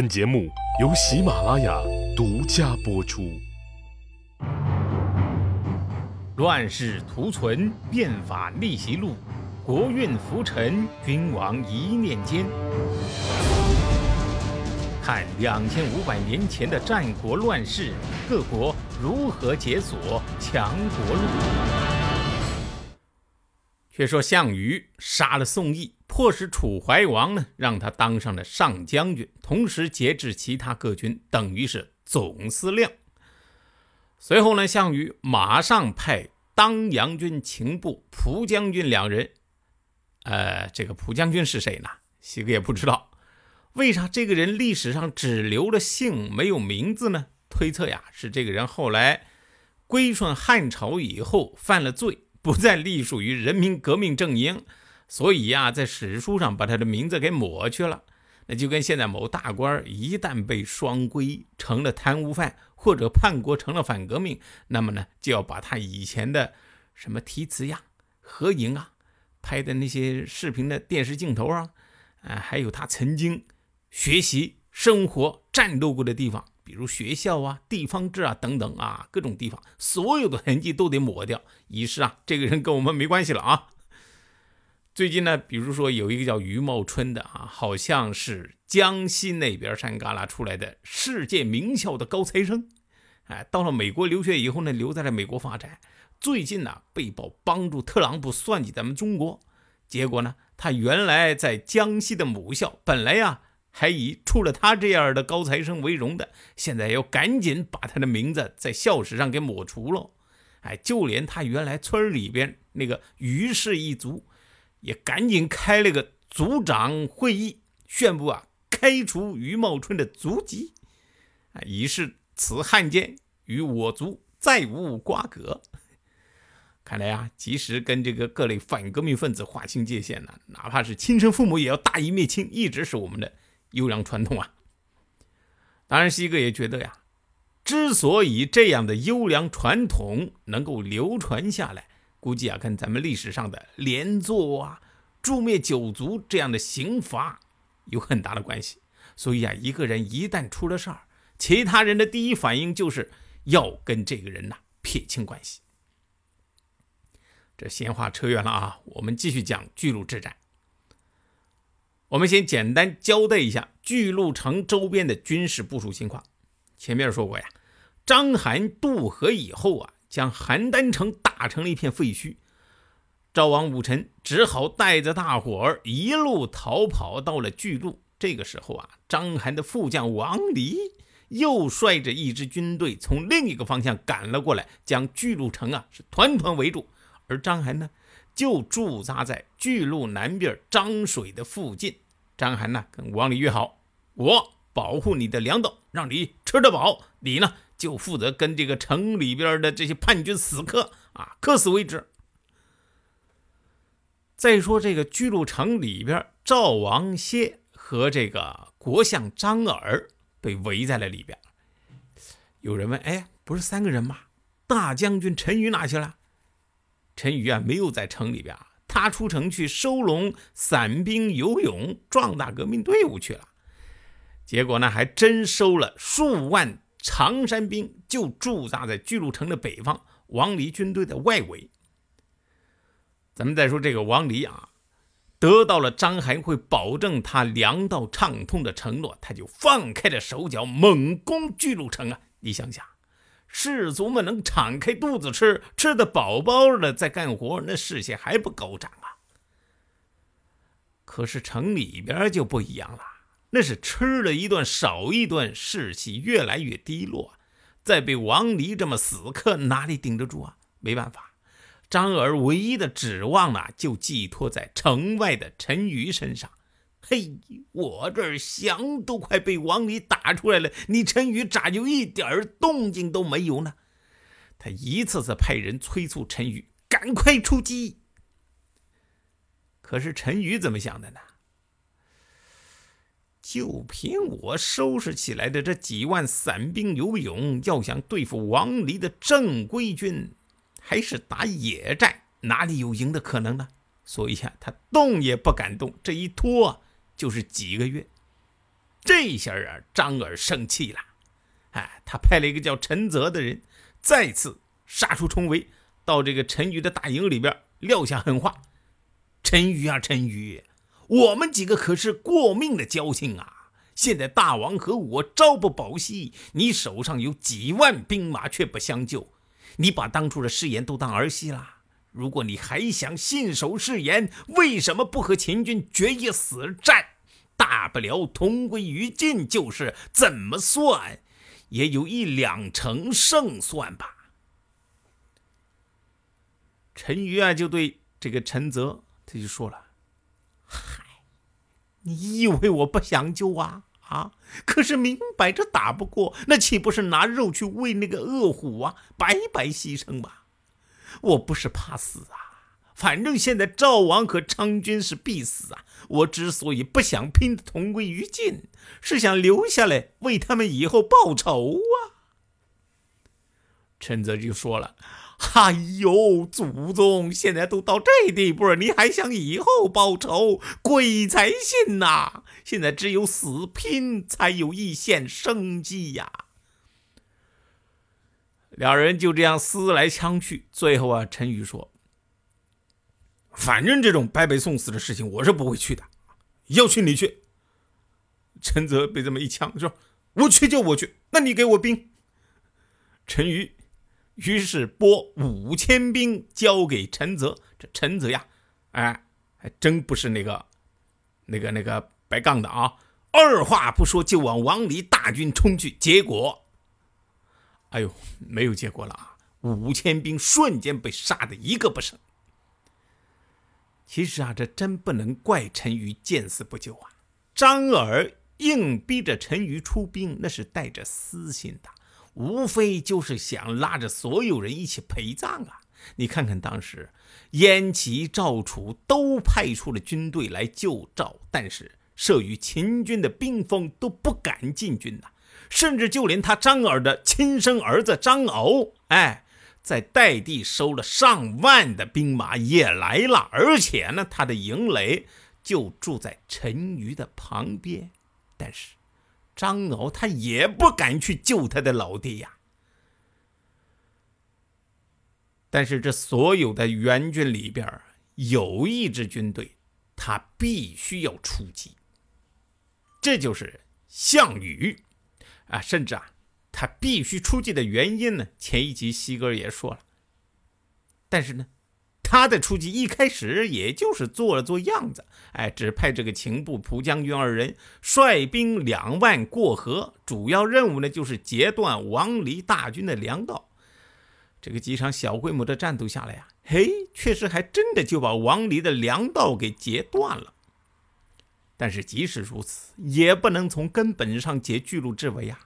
本节目由喜马拉雅独家播出。乱世图存，变法逆袭录，国运浮沉，君王一念间。看两千五百年前的战国乱世，各国如何解锁强国路。却说项羽杀了宋义，迫使楚怀王呢，让他当上了上将军，同时节制其他各军，等于是总司令。随后呢，项羽马上派当阳军情部蒲将军两人。呃，这个蒲将军是谁呢？西哥也不知道。为啥这个人历史上只留了姓没有名字呢？推测呀，是这个人后来归顺汉朝以后犯了罪。不再隶属于人民革命阵营，所以呀，在史书上把他的名字给抹去了。那就跟现在某大官一旦被双规成了贪污犯，或者叛国成了反革命，那么呢，就要把他以前的什么题词呀、合影啊、拍的那些视频的电视镜头啊，啊，还有他曾经学习、生活、战斗过的地方。比如学校啊、地方志啊等等啊，各种地方所有的痕迹都得抹掉，以示啊这个人跟我们没关系了啊。最近呢，比如说有一个叫余茂春的啊，好像是江西那边山旮旯出来的世界名校的高材生，哎，到了美国留学以后呢，留在了美国发展。最近呢，被曝帮助特朗普算计咱们中国，结果呢，他原来在江西的母校，本来呀。还以出了他这样的高材生为荣的，现在要赶紧把他的名字在校史上给抹除了。哎，就连他原来村里边那个于氏一族，也赶紧开了个族长会议，宣布啊，开除于茂春的族籍，啊，以示此汉奸与我族再无瓜葛。看来啊，及时跟这个各类反革命分子划清界限呢，哪怕是亲生父母也要大义灭亲，一直是我们的。优良传统啊，当然，西哥也觉得呀，之所以这样的优良传统能够流传下来，估计啊，跟咱们历史上的连坐啊、诛灭九族这样的刑罚有很大的关系。所以啊，一个人一旦出了事儿，其他人的第一反应就是要跟这个人呐撇清关系。这闲话扯远了啊，我们继续讲巨鹿之战。我们先简单交代一下巨鹿城周边的军事部署情况。前面说过呀，章邯渡河以后啊，将邯郸城打成了一片废墟。赵王武臣只好带着大伙儿一路逃跑到了巨鹿。这个时候啊，章邯的副将王离又率着一支军队从另一个方向赶了过来，将巨鹿城啊是团团围住。而章邯呢？就驻扎在巨鹿南边漳水的附近。章邯呢，跟王离约好，我保护你的粮道，让你吃得饱。你呢，就负责跟这个城里边的这些叛军死磕啊，磕死为止。再说这个巨鹿城里边，赵王歇和这个国相张耳被围在了里边。有人问：哎，不是三个人吗？大将军陈馀哪去了？陈馀啊，没有在城里边，他出城去收拢散兵游勇，壮大革命队伍去了。结果呢，还真收了数万常山兵，就驻扎在巨鹿城的北方，王离军队的外围。咱们再说这个王离啊，得到了张邯会保证他粮道畅通的承诺，他就放开了手脚，猛攻巨鹿城啊！你想想。士卒们能敞开肚子吃，吃得饱饱的在干活，那士气还不高涨啊？可是城里边就不一样了，那是吃了一顿少一顿，士气越来越低落。再被王离这么死磕，哪里顶得住啊？没办法，张耳唯一的指望呢，就寄托在城外的陈馀身上。嘿，我这儿翔都快被王离打出来了，你陈宇咋就一点动静都没有呢？他一次次派人催促陈宇赶快出击。可是陈宇怎么想的呢？就凭我收拾起来的这几万散兵游勇，要想对付王离的正规军，还是打野战，哪里有赢的可能呢？所以啊，他动也不敢动，这一拖。就是几个月，这下啊，张耳生气了，哎，他派了一个叫陈泽的人，再次杀出重围，到这个陈馀的大营里边撂下狠话：“陈馀啊，陈馀，我们几个可是过命的交情啊！现在大王和我朝不保夕，你手上有几万兵马却不相救，你把当初的誓言都当儿戏了。如果你还想信守誓言，为什么不和秦军决一死战？”大不了同归于尽，就是怎么算，也有一两成胜算吧。陈馀啊，就对这个陈泽，他就说了：“，你以为我不想救啊？啊，可是明摆着打不过，那岂不是拿肉去喂那个饿虎啊？白白牺牲吧？我不是怕死啊。”反正现在赵王和昌军是必死啊！我之所以不想拼得同归于尽，是想留下来为他们以后报仇啊！陈泽就说了：“哎呦，祖宗现在都到这地步了，你还想以后报仇？鬼才信呐！现在只有死拼才有一线生机呀！”两人就这样思来枪去，最后啊，陈宇说。反正这种白白送死的事情，我是不会去的。要去你去。陈泽被这么一呛，说：“我去就我去，那你给我兵。”陈馀于是拨五千兵交给陈泽。这陈泽呀，哎，还真不是那个、那个、那个白杠的啊！二话不说就往王离大军冲去。结果，哎呦，没有结果了啊！五千兵瞬间被杀的一个不剩。其实啊，这真不能怪陈馀见死不救啊！张耳硬逼着陈馀出兵，那是带着私心的，无非就是想拉着所有人一起陪葬啊！你看看当时，燕齐、赵楚都派出了军队来救赵，但是慑于秦军的兵锋，都不敢进军呐。甚至就连他张耳的亲生儿子张敖，哎。在代地收了上万的兵马也来了，而且呢，他的营垒就住在陈馀的旁边。但是张敖他也不敢去救他的老爹呀。但是这所有的援军里边，有一支军队，他必须要出击。这就是项羽啊，甚至啊。他必须出击的原因呢？前一集西哥也说了，但是呢，他的出击一开始也就是做了做样子，哎，只派这个秦部蒲将军二人率兵两万过河，主要任务呢就是截断王离大军的粮道。这个几场小规模的战斗下来呀，嘿，确实还真的就把王离的粮道给截断了。但是即使如此，也不能从根本上解巨鹿之围啊。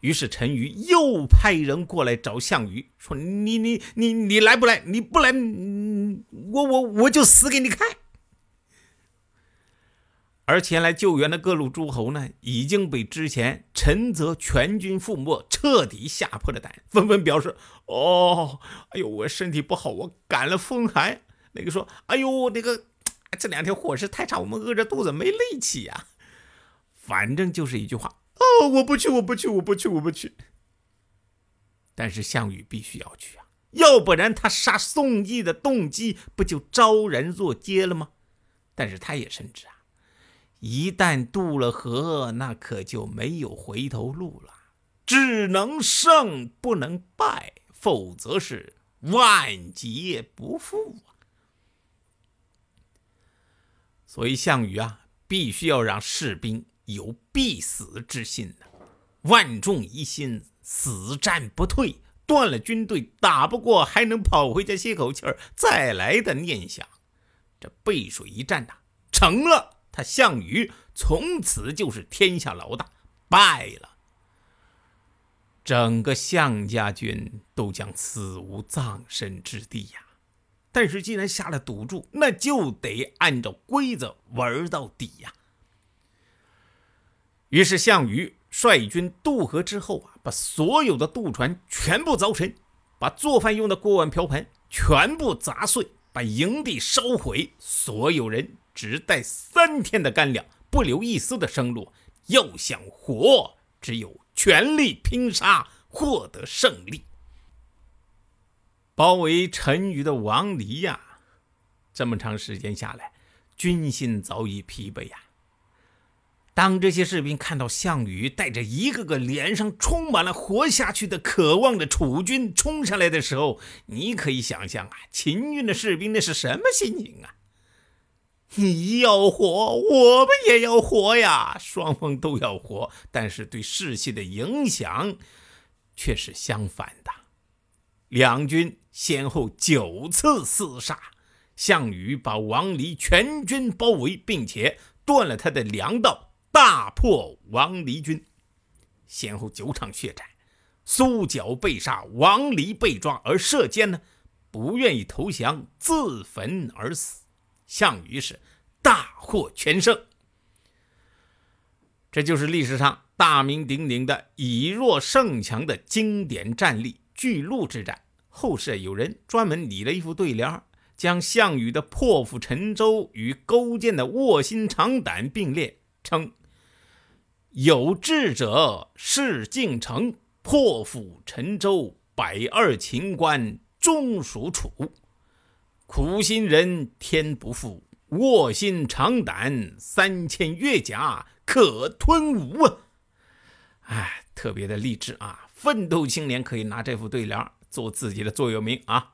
于是陈馀又派人过来找项羽，说：“你你你你来不来？你不来，我我我就死给你看。”而前来救援的各路诸侯呢，已经被之前陈泽全军覆没彻底吓破了胆，纷纷表示：“哦，哎呦，我身体不好，我感了风寒。”那个说：“哎呦，那个这两天伙食太差，我们饿着肚子没力气呀。”反正就是一句话。哦，我不去，我不去，我不去，我不去。但是项羽必须要去啊，要不然他杀宋义的动机不就昭然若揭了吗？但是他也深知啊，一旦渡了河，那可就没有回头路了，只能胜不能败，否则是万劫不复啊。所以项羽啊，必须要让士兵。有必死之心呢，万众一心，死战不退，断了军队打不过，还能跑回家歇口气儿，再来的念想。这背水一战呐，成了，他项羽从此就是天下老大；败了，整个项家军都将死无葬身之地呀。但是既然下了赌注，那就得按照规则玩到底呀。于是，项羽率军渡河之后啊，把所有的渡船全部凿沉，把做饭用的锅碗瓢盆全部砸碎，把营地烧毁，所有人只带三天的干粮，不留一丝的生路，要想活，只有全力拼杀，获得胜利。包围陈馀的王离呀，这么长时间下来，军心早已疲惫呀。当这些士兵看到项羽带着一个个脸上充满了活下去的渴望的楚军冲上来的时候，你可以想象啊，秦军的士兵那是什么心情啊？你要活，我们也要活呀，双方都要活，但是对士气的影响却是相反的。两军先后九次厮杀，项羽把王离全军包围，并且断了他的粮道。大破王离军，先后九场血战，苏角被杀，王离被抓，而射箭呢不愿意投降，自焚而死。项羽是大获全胜。这就是历史上大名鼎鼎的以弱胜强的经典战例——巨鹿之战。后世有人专门拟了一副对联，将项羽的破釜沉舟与勾践的卧薪尝胆并列，称。有志者事竟成，破釜沉舟，百二秦关终属楚。苦心人天不负，卧薪尝胆，三千越甲可吞吴啊！哎，特别的励志啊！奋斗青年可以拿这副对联做自己的座右铭啊！